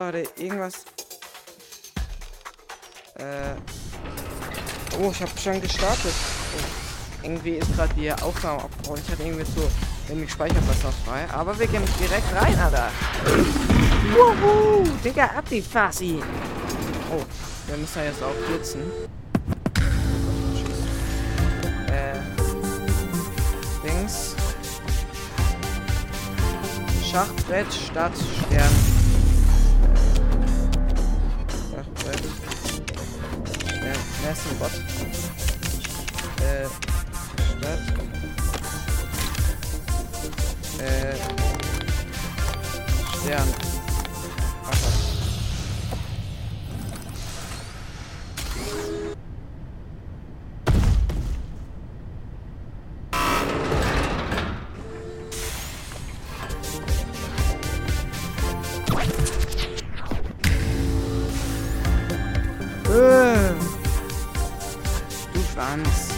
Warte, irgendwas. Äh. Oh, ich habe schon gestartet. Oh, irgendwie ist gerade die Aufnahme abgebrochen. Ich hatte irgendwie so wenig Speicherplatz noch frei. Aber wir gehen direkt rein, Alter. Wuhu! Digga, ab die Fassi. Oh, wir müssen ja jetzt auch blitzen. Äh. Dings. Schachbrett statt Stern. Wer ist ein Bot? Äh. Stadt. Äh. Stern. Schwanz.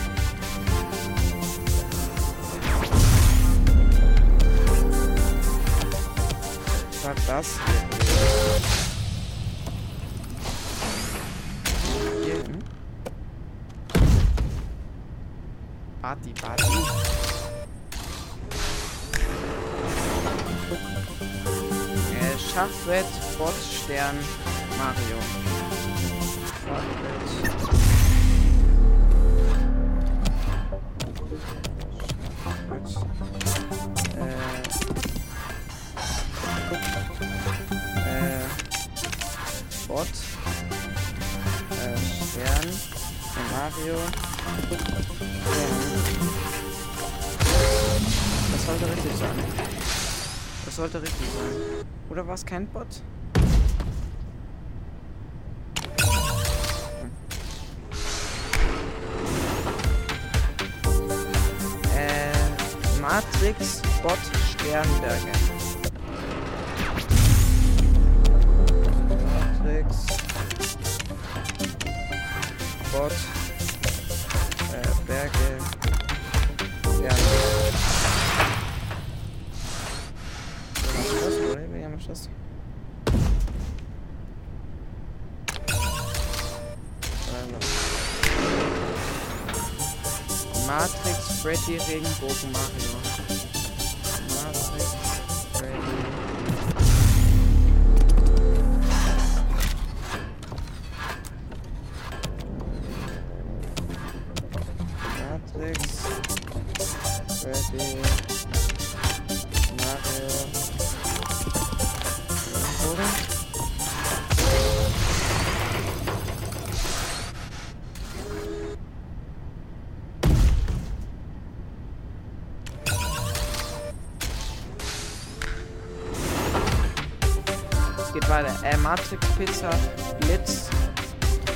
Was das? Hier, hm? Party, Party. Äh, Schachbrett, Bot, Stern, Mario. Schachbrett. Sollte richtig sein. Oder war es kein Bot? Äh, Matrix, Bot, Sternberge. Matrix, Bot, äh, Berge, Sternberge. Matrix, Freddy, Regenbogen, Mario. Geht weiter. Äh, Matrix Pizza, Blitz,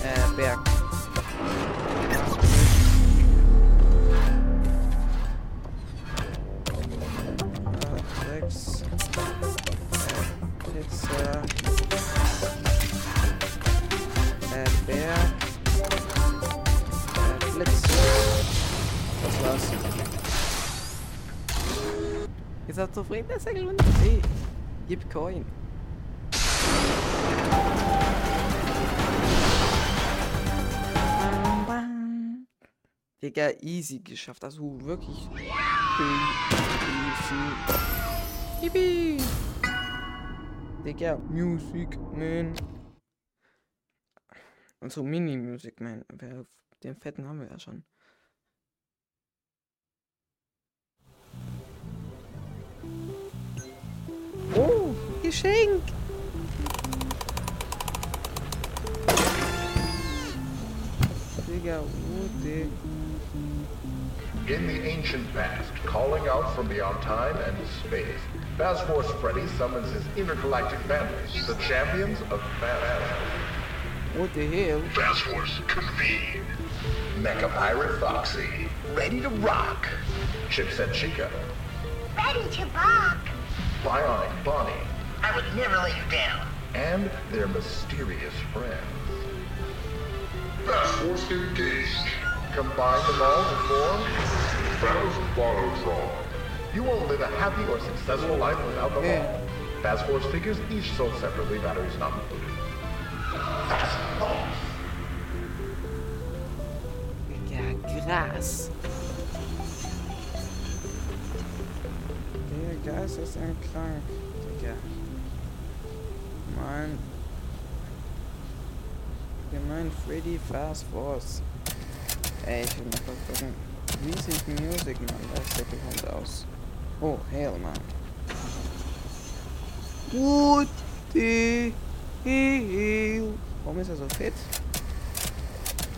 äh, Berg. Matrix, äh, Pizza, äh, Berg, äh, Blitz. Das war's. Ihr seid hey, gib Coin. Digga, easy geschafft. Also wirklich. Easy. Yippie. Digga, Music Man. Und so Mini Music Man. Den fetten haben wir ja schon. Oh, Geschenk. Digga, oh, Digga. In the ancient past, calling out from beyond time and space, Fast Force Freddy summons his intergalactic family, the champions of Fast What the hell? Fast Force, convene. Mecha Pirate Foxy, ready to rock. Chipset Chica, Ready to rock. Bionic Bonnie, I would never let you down. and their mysterious friends. Fast Force engaged. Combine them all to form Fast Bottlotron. You won't live a happy or successful life without them Yeah. all. Fast Force figures each sold separately, batteries not included. Ja, krass. Der Geist ist ein krank, Digga. Mein. Gemein Freddy Fast Force. Ey, ich will mal kurz gucken. Wie sieht Music Man bei Hund aus? Oh, Hail Man. Hell? Warum ist er so fit?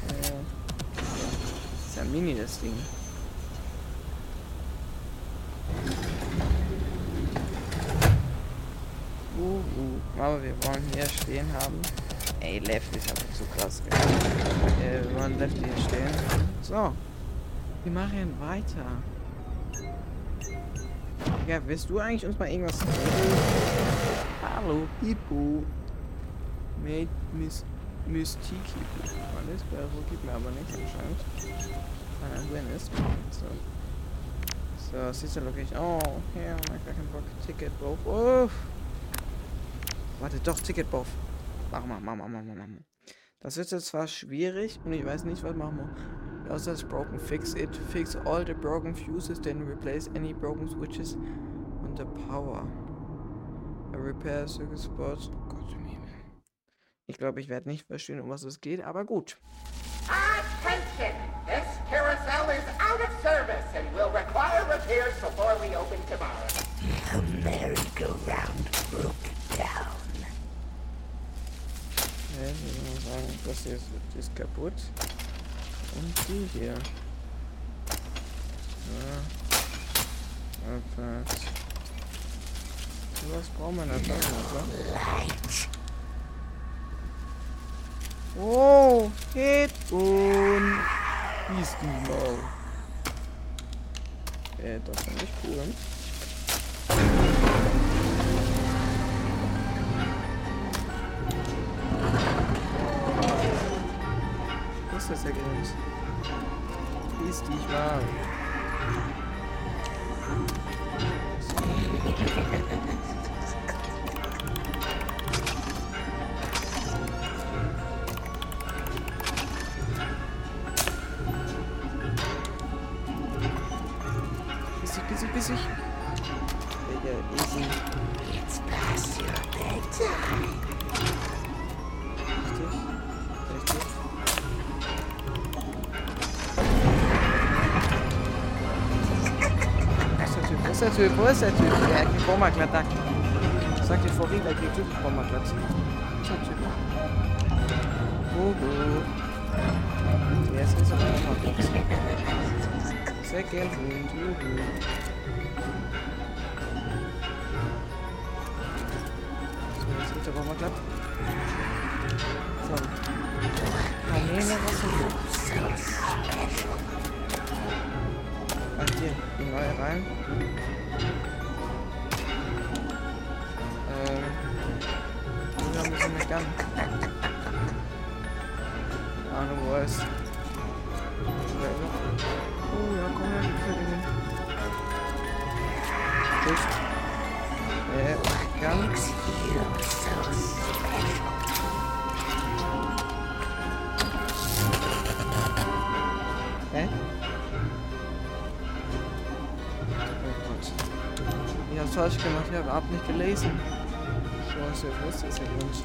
Äh, ist ja mini das Ding. Uh, uh. Aber wir wollen hier stehen haben. Ey, Left ist einfach zu krass. Gell? Äh, wir wollen Left hier stehen. So. Wir machen weiter. Ja, willst du eigentlich uns mal irgendwas sagen? Hallo, Hippo. Made Miss Mystique Hippo. Alles bei gibt mir aber nichts anscheinend. Nein, wenn ist. So. So, Sister Location. Oh, ja, mein gar keinen Bock. Ticket Both. Oh. Warte, doch, Ticket Both. Mach mal, mach mal, mach mal, mach mal. Das wird jetzt zwar schwierig und ich weiß nicht, was machen wir. Also das broken, fix it. Fix all the broken fuses, then replace any broken switches on the power. A repair circuit spots. Oh Gott im Himmel. Ich glaube, ich werde nicht verstehen, um was es geht, aber gut. Attention! This carousel is out of service and will require repairs before we open tomorrow. The merry-go-round broke down. Ja, ich würde mal sagen, das hier ist, ist kaputt. Und die hier. So. Abwärts. Was braucht man da oder? Oh, Hit und die mal. Äh, das finde ich cool. Geld? Hieß dich mal. Wo ist der Typ? Wo ist der Typ? Wo ist der Typ? Ja, ich brauch mal glatt. Sag dir vorhin, der Typ, ich brauch mal glatt. Wo ist der Typ? Ahnung, wo er ist. Oh ja, komm her, gib mir den. Gift. Äh, so special. Hä? Oh Gott. Ich hab's falsch gemacht, ich hab ab nicht gelesen. Scheiße, wo ist das hier Grund?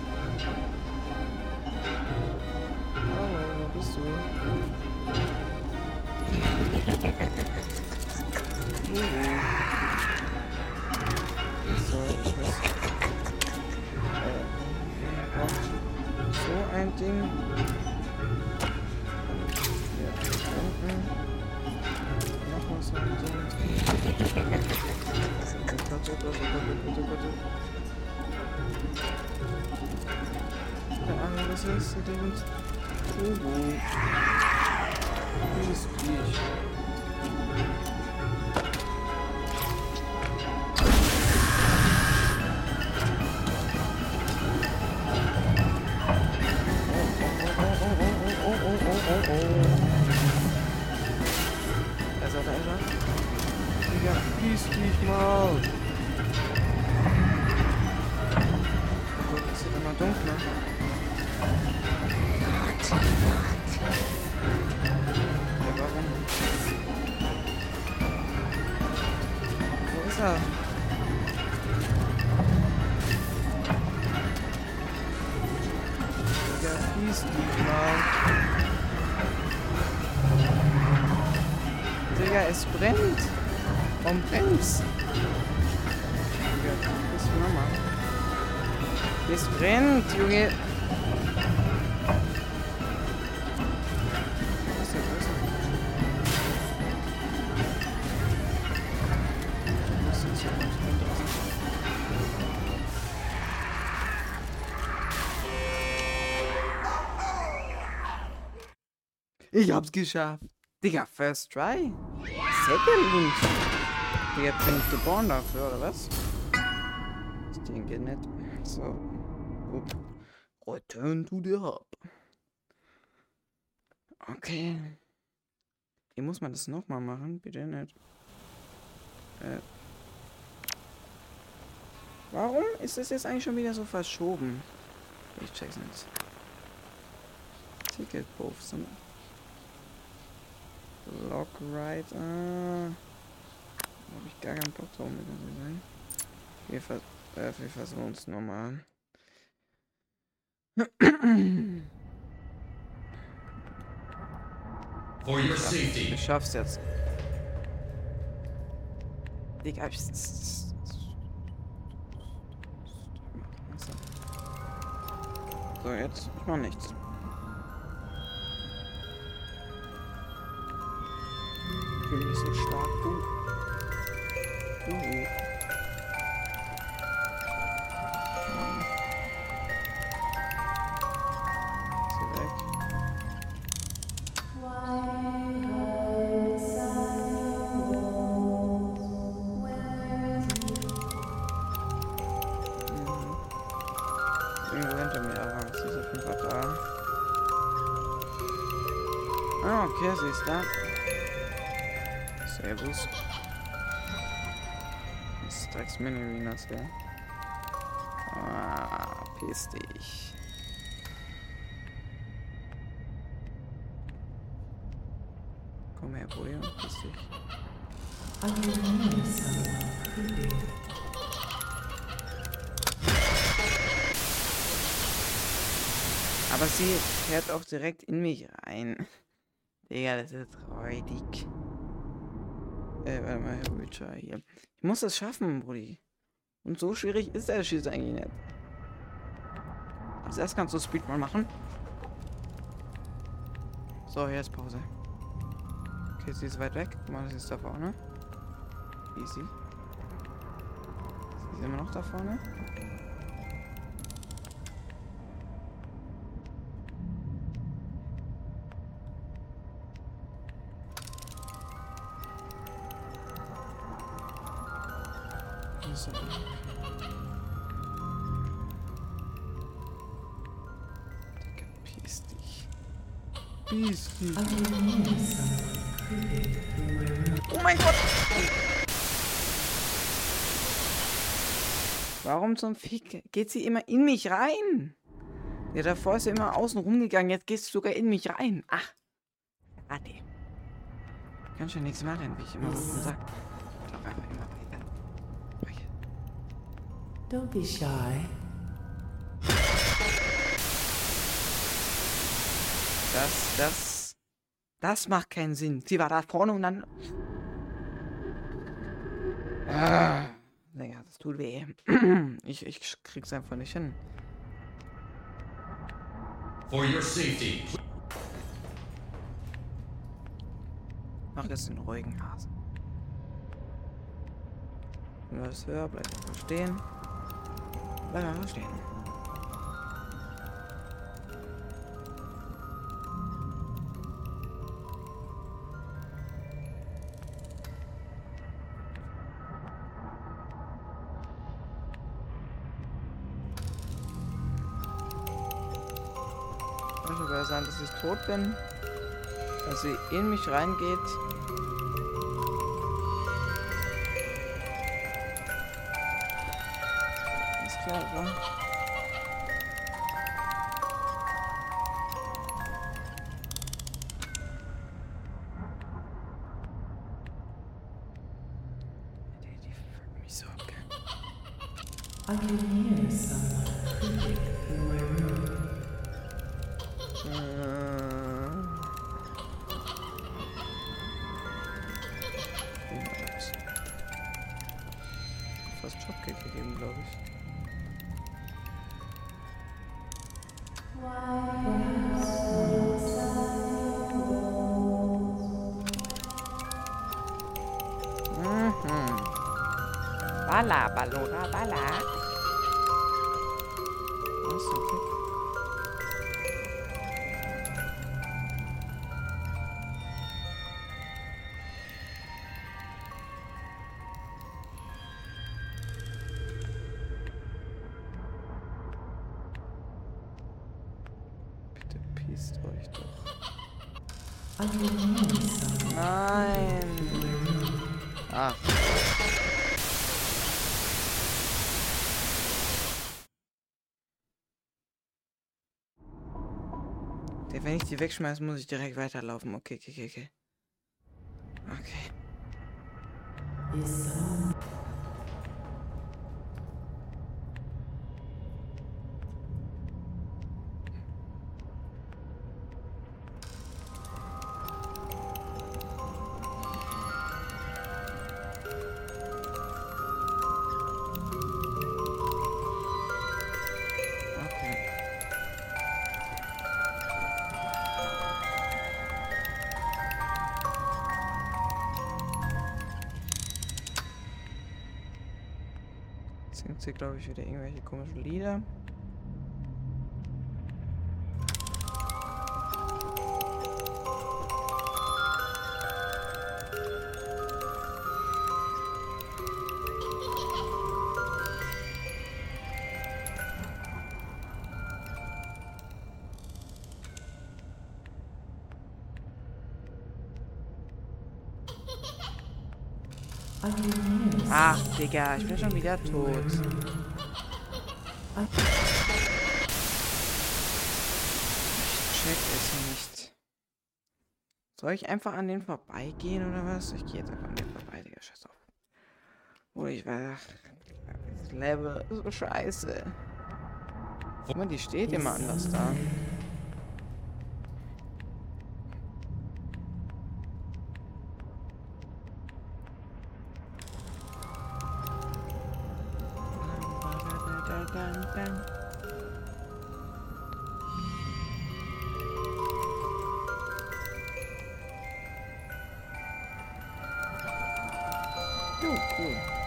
Ich hab's geschafft. Digga, first try. Second. Digga, bin ich geboren dafür, oder was? Ding geht nicht. So. Gut. Return to the hub. Okay. Wie muss man das nochmal machen? Bitte nicht. Äh. Warum ist das jetzt eigentlich schon wieder so verschoben? Ich check's nicht. Ticket Booth. Lock right. Ah. Da hab ich gar keinen Bock drauf, mit zu sein. Wir, vers äh, wir versuchen es nochmal. For your safety, Ich schaff's jetzt. Digga, ich. So, jetzt. Ich mach nichts. Ist auf jeden Fall da. Ah, okay, sie ist da. Servus. Das ist Drecks Mini-Arenas, gell? Ah, piss dich. Komm her, Boje, piss dich. Aber sie fährt auch direkt in mich rein. Digga, das ist räudig. Äh, warte mal, Witcher hier. Ich muss das schaffen, Brudi. Und so schwierig ist der Schiss eigentlich nicht. Als erstes kannst du Speedrun machen. So, ist Pause. Okay, sie ist weit weg. Guck mal, sie ist da vorne. Easy. Sie ist immer noch da vorne. Oh mein Gott! Warum zum Fick geht sie immer in mich rein? Ja, davor ist sie immer außen rumgegangen, jetzt gehst du sogar in mich rein. Ach. Warte. Kann schon nichts machen, wie ich immer so sag. Ich einfach immer weiter. Weiter. Don't be shy. Das, das, das macht keinen Sinn. Sie war da vorne und dann. Ah, Digga, das tut weh. Ich, ich krieg's einfach nicht hin. for your safety, Mach jetzt den ruhigen Hasen. Wenn du das hörst, bleib einfach stehen. Bleib einfach stehen. ich tot bin. Dass sie in mich reingeht. Ist klar, oder? Die, die mich so abgehen. Balla, Ballona, Balla. Was, okay. Bitte piest euch doch. Nein. Ach. Wenn ich die wegschmeiße, muss ich direkt weiterlaufen. Okay, okay, okay, okay. Okay. Glaube ich, wieder irgendwelche komischen Lieder. Ach, Digga, ich bin schon wieder tot. Ich check es nicht. Soll ich einfach an den vorbeigehen oder was? Ich gehe jetzt einfach an den vorbei, Digga, scheiß auf. Wo ich war. Das Level ist so scheiße. Guck mal, die steht immer anders da. Jo, cool.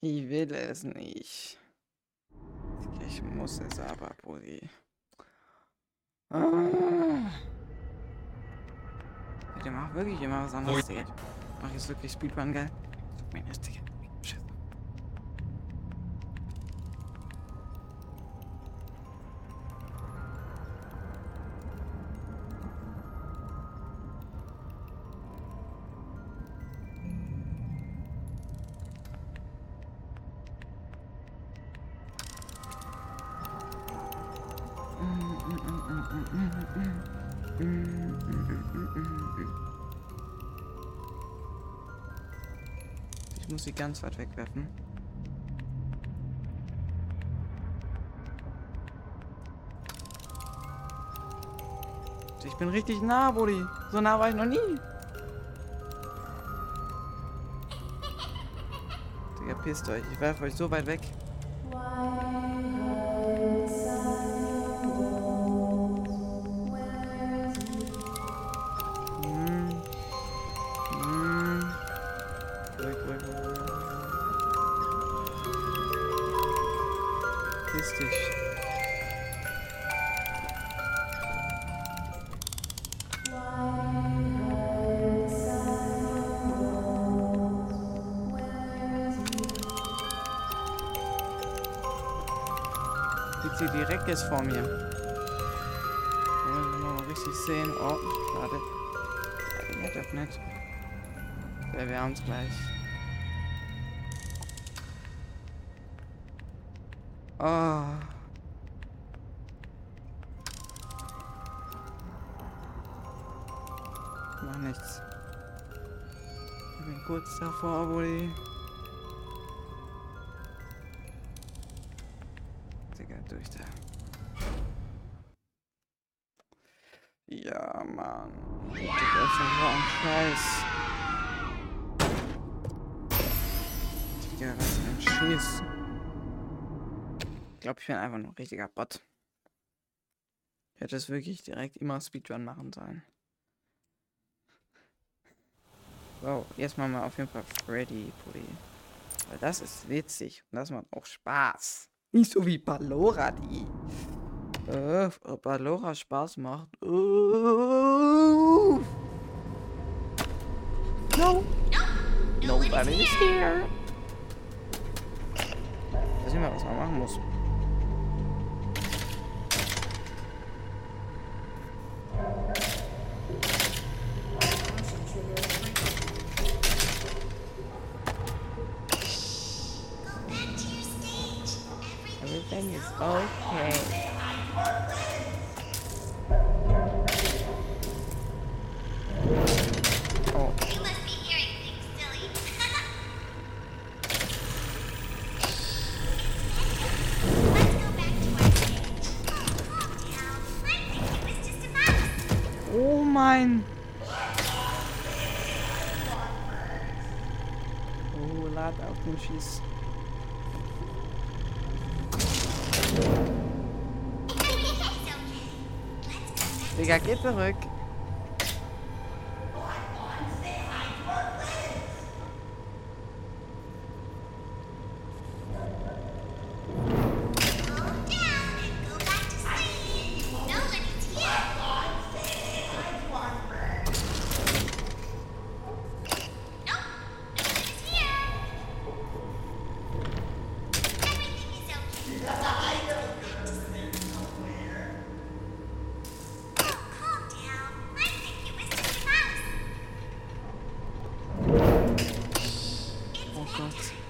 Ich will es nicht. Ich muss es aber, Brudi. Ah. Der macht wirklich immer was anderes, Digga. Mach jetzt wirklich Speedrun, geil. Das, Digga. Muss sie ganz weit wegwerfen. Ich bin richtig nah, Brudi. So nah war ich noch nie. Digga, Verpisst euch. Ich werfe euch so weit weg. Sie direkt jetzt vor mir. Wollen mal richtig sehen. Oh, warte. Ja, doch nicht. Wir haben es gleich. Oh. Mach nichts. Ich bin kurz davor, Bulli. Ja, Mann. Digga, ist doch ein Scheiß. Digga, was ein Schiss. Ich glaube, ich bin einfach nur ein richtiger Bot. Ich hätte es wirklich direkt immer Speedrun machen sollen. Wow, jetzt machen wir auf jeden Fall Freddy Pulli. Weil das ist witzig und das macht auch Spaß. Nicht so wie Ballora, die. Äh, Ballora Spaß macht. Äh, no. Nobody is here. Da sehen wir, was man machen muss. Oh mein. Oh, lad auf den Schieß. Digga, geh zurück.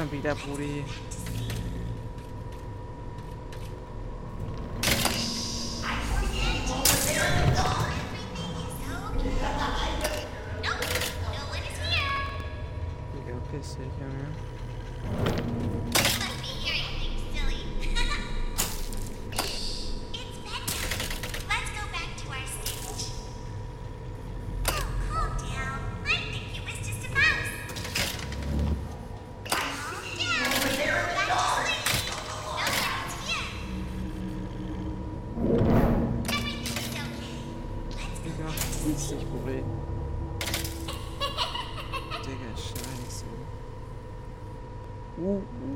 okay. Das war ja schon Uh, uh.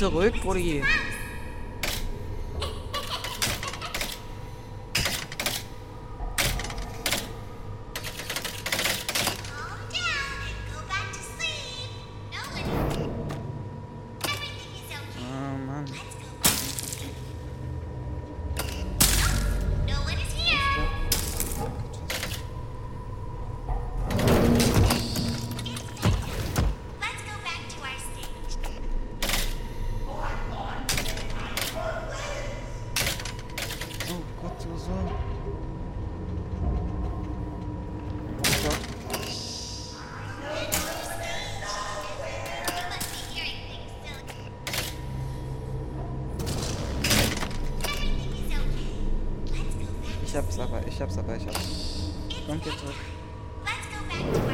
Zurück, Brudi. Let's go back to our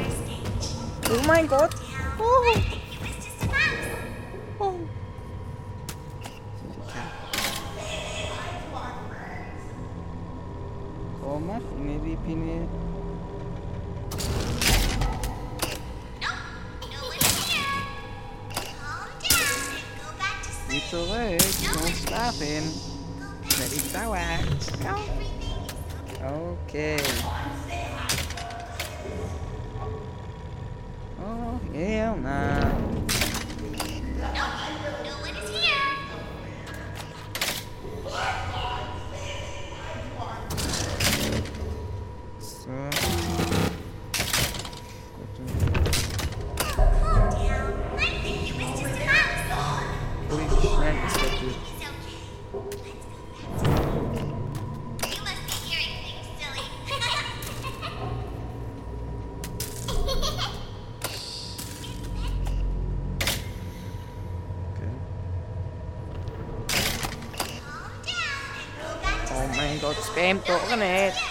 stage. Oh mein Gott. Down. Oh. I think it was just a mouse. Oh. Oh, mach mir die Pine. Nope. No one is here. Calm down and go back to Geh sleep. zurück. Du musst schlafen. Go okay. Okay. Oh, yeah, na. No one is here. Mein Gott, spam doch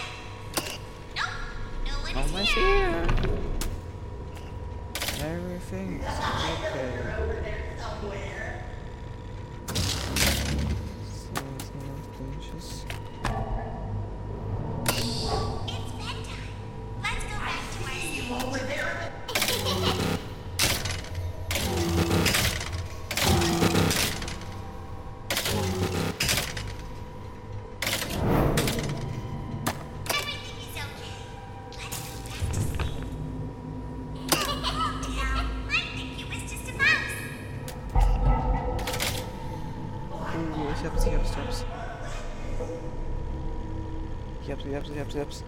hab's.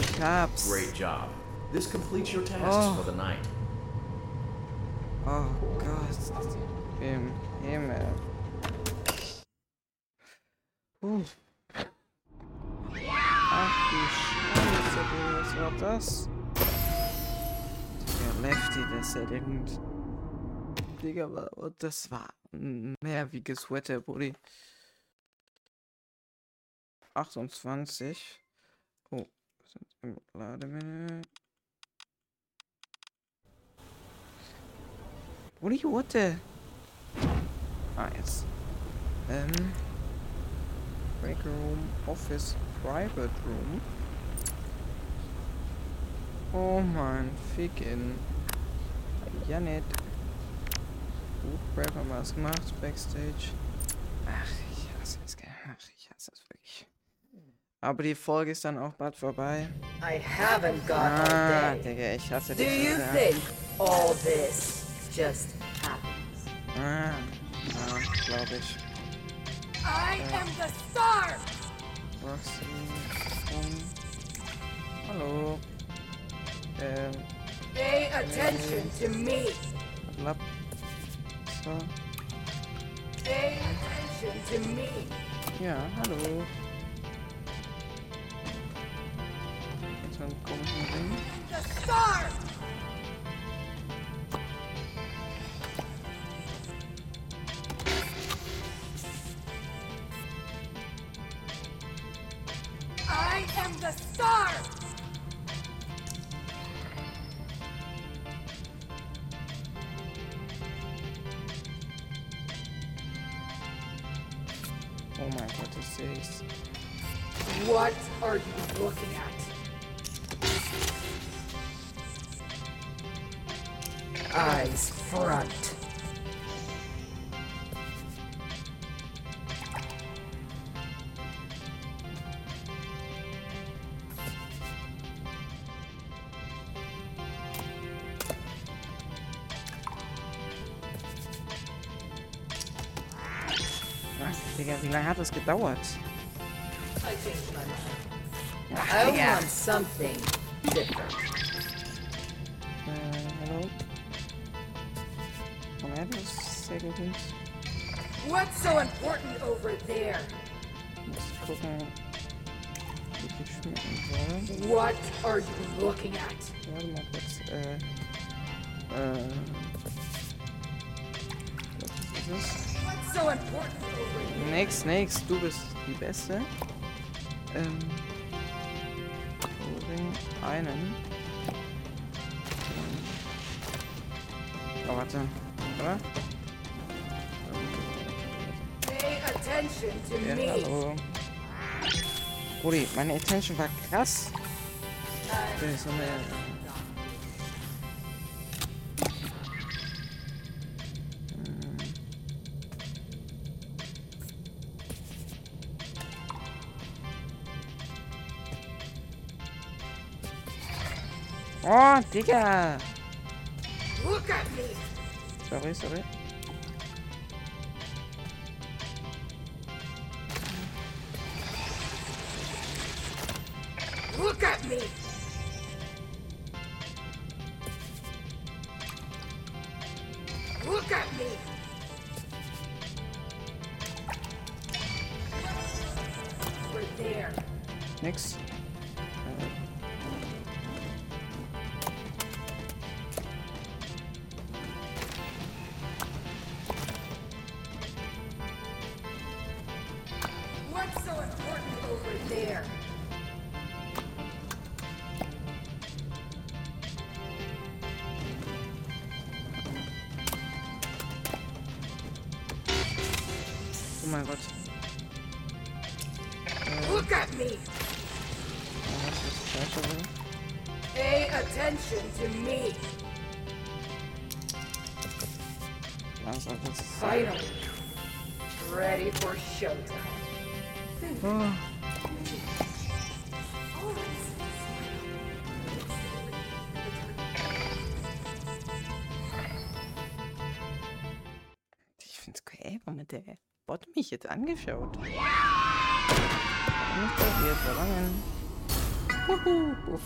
Ich hab's. Great job. This completes your tasks Oh. for the night. Oh god. Im Himmel. Uh. Ach du Scheiße, du, was war das? Der Lefty, das ist ja irgend... Digga, und das war ein nerviges Wetter, Buddy. 28. Oh, sind im Lademenü. Buddy, what the... Ah, jetzt. Ähm... Break Room, Office, Private Room. Oh man, Ficken. Ja nicht. Gut, wir was gemacht, Backstage. Ach, ich hasse es, gell. Ach, ich hasse es wirklich. Aber die Folge ist dann auch bald vorbei. I haven't got Ah. Digga, ich hasse Do dich. you wieder. think all this just happens? Ah, ja, glaube ich. I am the star! Roxy. Hallo. Ähm, Pay attention to me! Lab. So. Pay attention to me! Ja, hallo. Jetzt so einen komischen Ring. The star! I am the star! Wie lange hat das gedauert? I changed my mind. Ach, I Digga. want something different. Äh, hallo? Moment, das. What's so important over there? Muss gucken, wie schmecken soll. What are you looking at? Warte mal kurz. Äh. Äh. Was ist es? Nix, nix, du bist die Beste. Ähm. Ring einen. Oh, warte. Oder? Pay attention to Ja, me. hallo. Rudi, meine Attention war krass. Das ist so eine. Oh, Digga! Look at me. Sorry, sorry. Look at me. Warum der Bot mich jetzt angeschaut. Nicht passiert, verlangen. Wuhu, uff.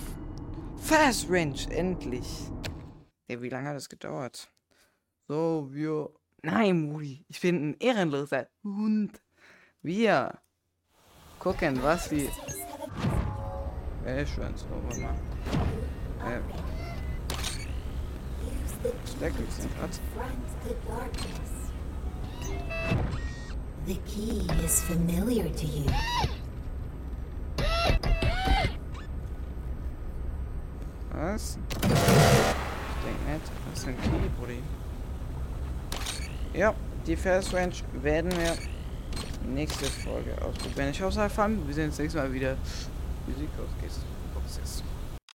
Fast Range, endlich. Ja, wie lange hat das gedauert? So, wir. Nein, Muri, ich bin ein ehrenloser Hund. Wir gucken, was die. Äh, schön, so, warte mal. Äh. Steck ist nicht the key is familiar to you. Was? Ich denke nicht. Das ist ein Key, Brudi. Ja, die Fast Range werden wir nächste Folge ausprobieren. Ich hoffe, es hat. Wir sehen uns nächstes Mal wieder. Musik aus geht's. Boxes.